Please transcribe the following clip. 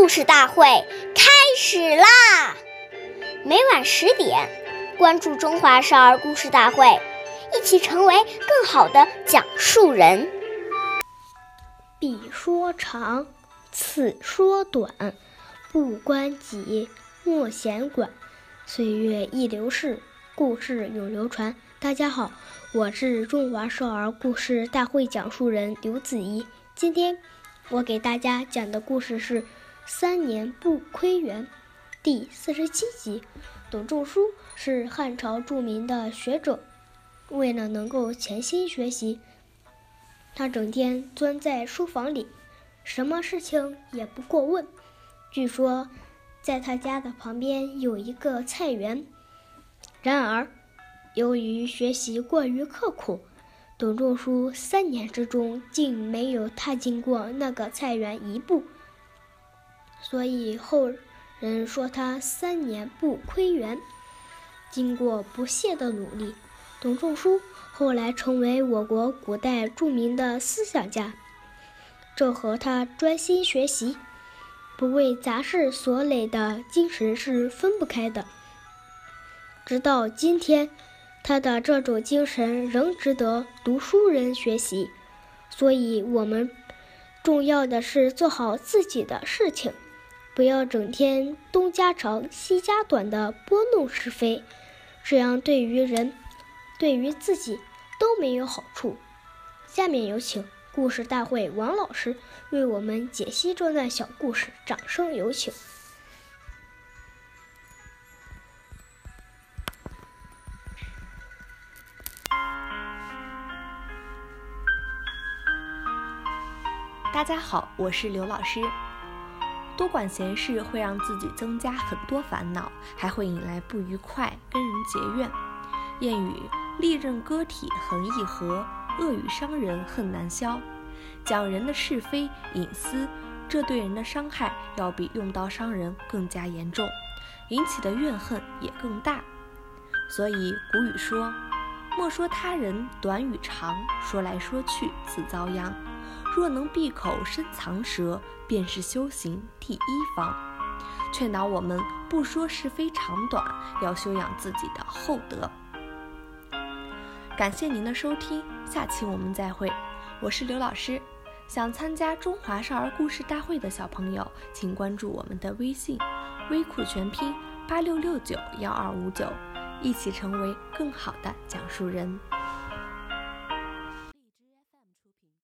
故事大会开始啦！每晚十点，关注《中华少儿故事大会》，一起成为更好的讲述人。彼说长，此说短，不关己，莫闲管。岁月易流逝，故事永流传。大家好，我是中华少儿故事大会讲述人刘子怡。今天我给大家讲的故事是《三年不窥园》第四十七集。董仲舒是汉朝著名的学者，为了能够潜心学习，他整天钻在书房里，什么事情也不过问。据说，在他家的旁边有一个菜园。然而，由于学习过于刻苦，董仲舒三年之中竟没有踏进过那个菜园一步，所以后人说他三年不窥园。经过不懈的努力，董仲舒后来成为我国古代著名的思想家。这和他专心学习、不为杂事所累的精神是分不开的。直到今天。他的这种精神仍值得读书人学习，所以，我们重要的是做好自己的事情，不要整天东家长西家短的拨弄是非，这样对于人，对于自己都没有好处。下面有请故事大会王老师为我们解析这段小故事，掌声有请。大家好，我是刘老师。多管闲事会让自己增加很多烦恼，还会引来不愉快，跟人结怨。谚语：利刃割体横易合，恶语伤人恨难消。讲人的是非隐私，这对人的伤害要比用刀伤人更加严重，引起的怨恨也更大。所以古语说：莫说他人短与长，说来说去自遭殃。若能闭口深藏舌，便是修行第一方。劝导我们不说是非长短，要修养自己的厚德。感谢您的收听，下期我们再会。我是刘老师。想参加中华少儿故事大会的小朋友，请关注我们的微信“微库全拼八六六九幺二五九”，一起成为更好的讲述人。